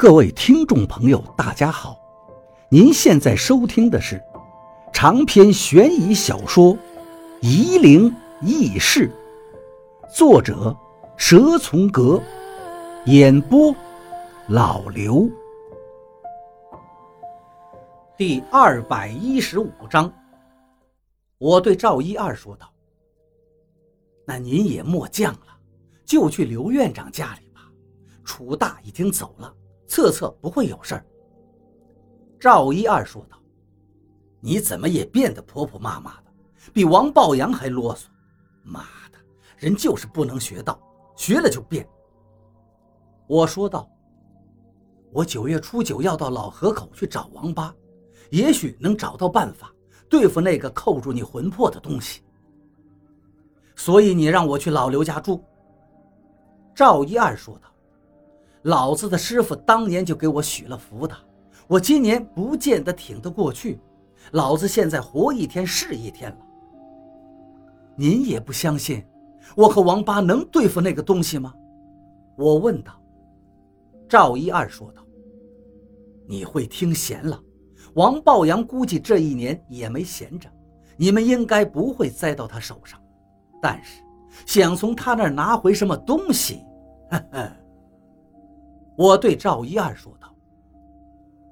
各位听众朋友，大家好！您现在收听的是长篇悬疑小说《夷陵轶事》，作者蛇从阁，演播老刘。第二百一十五章，我对赵一二说道：“那您也莫犟了，就去刘院长家里吧。楚大已经走了。”策策不会有事儿。赵一二说道：“你怎么也变得婆婆妈妈的，比王抱阳还啰嗦。妈的，人就是不能学到，学了就变。”我说道：“我九月初九要到老河口去找王八，也许能找到办法对付那个扣住你魂魄的东西。所以你让我去老刘家住。”赵一二说道。老子的师傅当年就给我许了福的，我今年不见得挺得过去。老子现在活一天是一天了。您也不相信，我和王八能对付那个东西吗？我问道。赵一二说道：“你会听闲了，王抱阳估计这一年也没闲着，你们应该不会栽到他手上。但是想从他那儿拿回什么东西，呵呵。”我对赵一二说道：“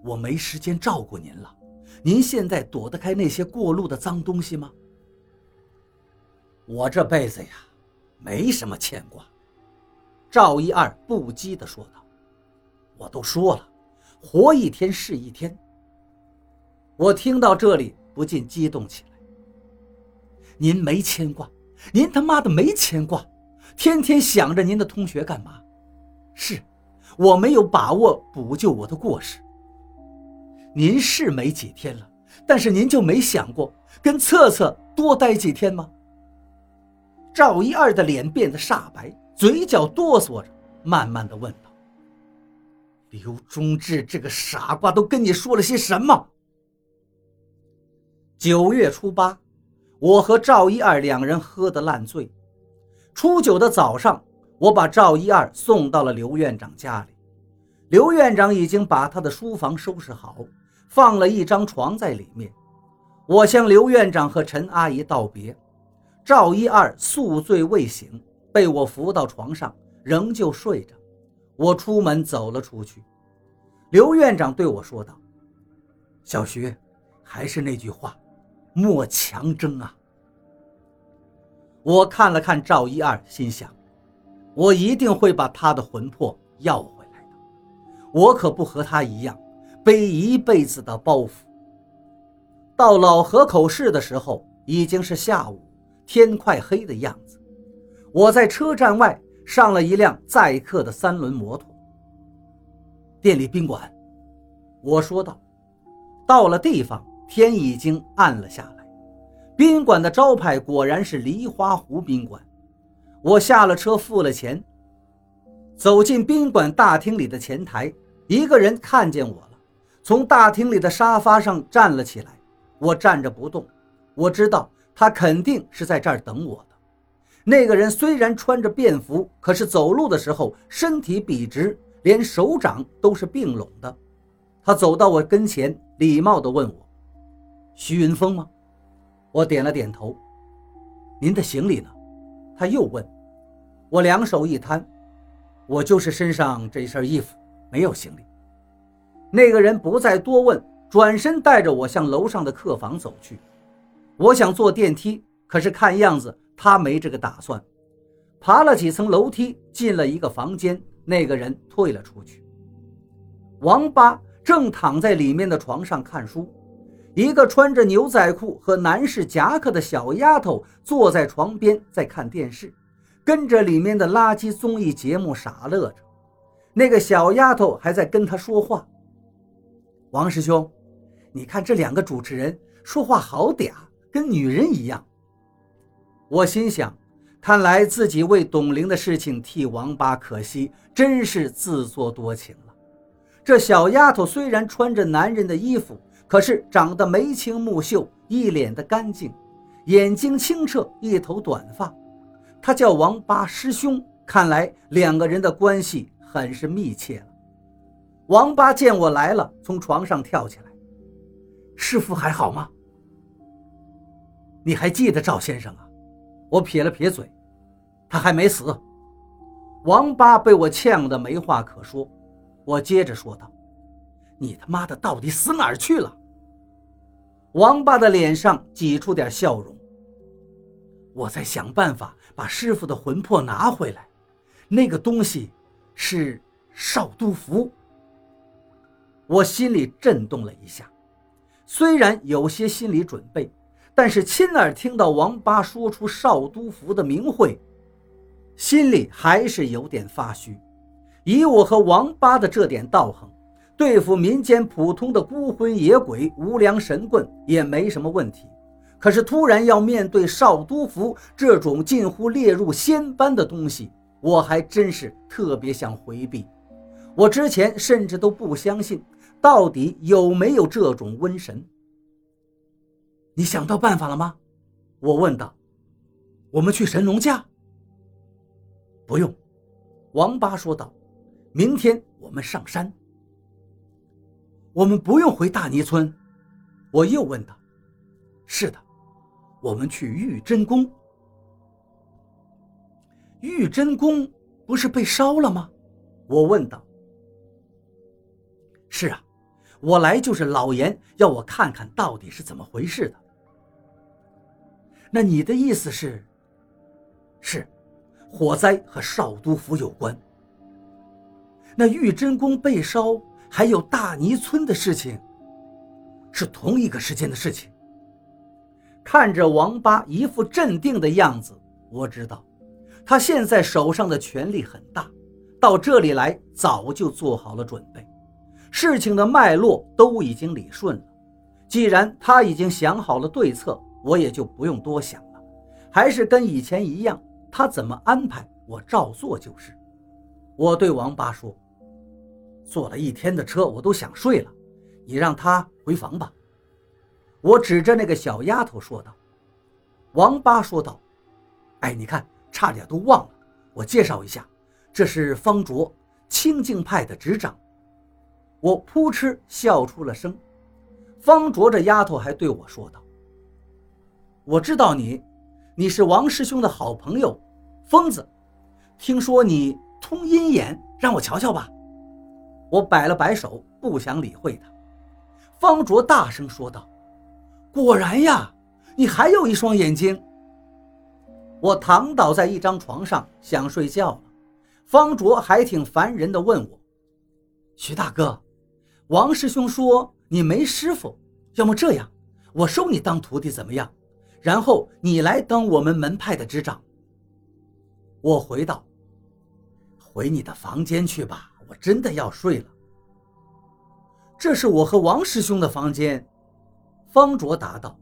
我没时间照顾您了，您现在躲得开那些过路的脏东西吗？”我这辈子呀，没什么牵挂。”赵一二不羁地说道。“我都说了，活一天是一天。”我听到这里不禁激动起来。“您没牵挂？您他妈的没牵挂？天天想着您的同学干嘛？是。”我没有把握补救我的过失。您是没几天了，但是您就没想过跟策策多待几天吗？赵一二的脸变得煞白，嘴角哆嗦着，慢慢的问道：“刘忠志这个傻瓜都跟你说了些什么？”九月初八，我和赵一二两人喝得烂醉。初九的早上。我把赵一二送到了刘院长家里，刘院长已经把他的书房收拾好，放了一张床在里面。我向刘院长和陈阿姨道别，赵一二宿醉未醒，被我扶到床上，仍旧睡着。我出门走了出去，刘院长对我说道：“小徐，还是那句话，莫强争啊。”我看了看赵一二，心想。我一定会把他的魂魄要回来的，我可不和他一样背一辈子的包袱。到老河口市的时候已经是下午，天快黑的样子。我在车站外上了一辆载客的三轮摩托。店里宾馆，我说道。到了地方，天已经暗了下来。宾馆的招牌果然是梨花湖宾馆。我下了车，付了钱，走进宾馆大厅里的前台，一个人看见我了，从大厅里的沙发上站了起来。我站着不动，我知道他肯定是在这儿等我的。那个人虽然穿着便服，可是走路的时候身体笔直，连手掌都是并拢的。他走到我跟前，礼貌地问我：“徐云峰吗？”我点了点头。您的行李呢？他又问，我两手一摊，我就是身上这一身衣服，没有行李。那个人不再多问，转身带着我向楼上的客房走去。我想坐电梯，可是看样子他没这个打算。爬了几层楼梯，进了一个房间，那个人退了出去。王八正躺在里面的床上看书。一个穿着牛仔裤和男士夹克的小丫头坐在床边在看电视，跟着里面的垃圾综艺节目傻乐着。那个小丫头还在跟他说话。王师兄，你看这两个主持人说话好嗲，跟女人一样。我心想，看来自己为董玲的事情替王八可惜，真是自作多情了。这小丫头虽然穿着男人的衣服。可是长得眉清目秀，一脸的干净，眼睛清澈，一头短发。他叫王八师兄，看来两个人的关系很是密切了。王八见我来了，从床上跳起来：“师傅还好吗？你还记得赵先生啊？”我撇了撇嘴：“他还没死。”王八被我呛得没话可说。我接着说道：“你他妈的到底死哪儿去了？”王八的脸上挤出点笑容。我在想办法把师傅的魂魄拿回来，那个东西是少都符。我心里震动了一下，虽然有些心理准备，但是亲耳听到王八说出少都符的名讳，心里还是有点发虚。以我和王八的这点道行，对付民间普通的孤魂野鬼、无良神棍也没什么问题。可是突然要面对少都府这种近乎列入仙班的东西，我还真是特别想回避。我之前甚至都不相信，到底有没有这种瘟神？你想到办法了吗？我问道。我们去神农架？不用，王八说道。明天我们上山。我们不用回大泥村。我又问道。是的。我们去玉真宫。玉真宫不是被烧了吗？我问道。是啊，我来就是老严要我看看到底是怎么回事的。那你的意思是？是，火灾和少都府有关。那玉真宫被烧，还有大泥村的事情，是同一个时间的事情。看着王八一副镇定的样子，我知道他现在手上的权力很大，到这里来早就做好了准备，事情的脉络都已经理顺了。既然他已经想好了对策，我也就不用多想了，还是跟以前一样，他怎么安排我照做就是。我对王八说：“坐了一天的车，我都想睡了，你让他回房吧。”我指着那个小丫头说道：“王八说道，哎，你看，差点都忘了，我介绍一下，这是方卓，清净派的执掌。”我扑哧笑出了声。方卓这丫头还对我说道：“我知道你，你是王师兄的好朋友，疯子。听说你通阴眼，让我瞧瞧吧。”我摆了摆手，不想理会他。方卓大声说道。果然呀，你还有一双眼睛。我躺倒在一张床上，想睡觉了。方卓还挺烦人的，问我：“徐大哥，王师兄说你没师傅，要么这样，我收你当徒弟怎么样？然后你来当我们门派的执掌。”我回道：“回你的房间去吧，我真的要睡了。这是我和王师兄的房间。”方卓答道：“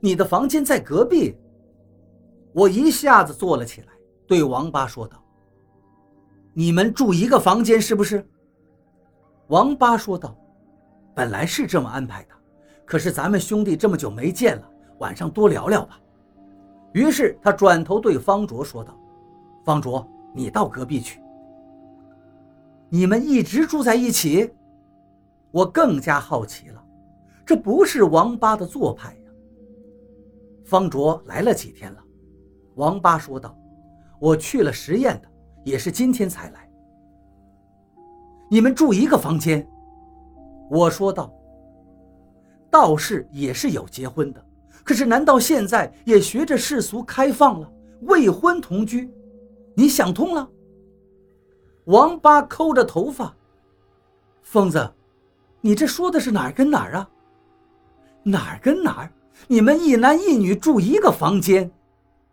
你的房间在隔壁。”我一下子坐了起来，对王八说道：“你们住一个房间是不是？”王八说道：“本来是这么安排的，可是咱们兄弟这么久没见了，晚上多聊聊吧。”于是他转头对方卓说道：“方卓，你到隔壁去。”你们一直住在一起？我更加好奇了。这不是王八的做派呀。方卓来了几天了，王八说道：“我去了实验的，也是今天才来。”你们住一个房间？我说道：“道士也是有结婚的，可是难道现在也学着世俗开放了，未婚同居？你想通了？”王八抠着头发：“疯子，你这说的是哪儿跟哪儿啊？”哪儿跟哪儿？你们一男一女住一个房间，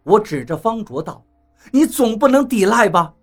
我指着方卓道：“你总不能抵赖吧？”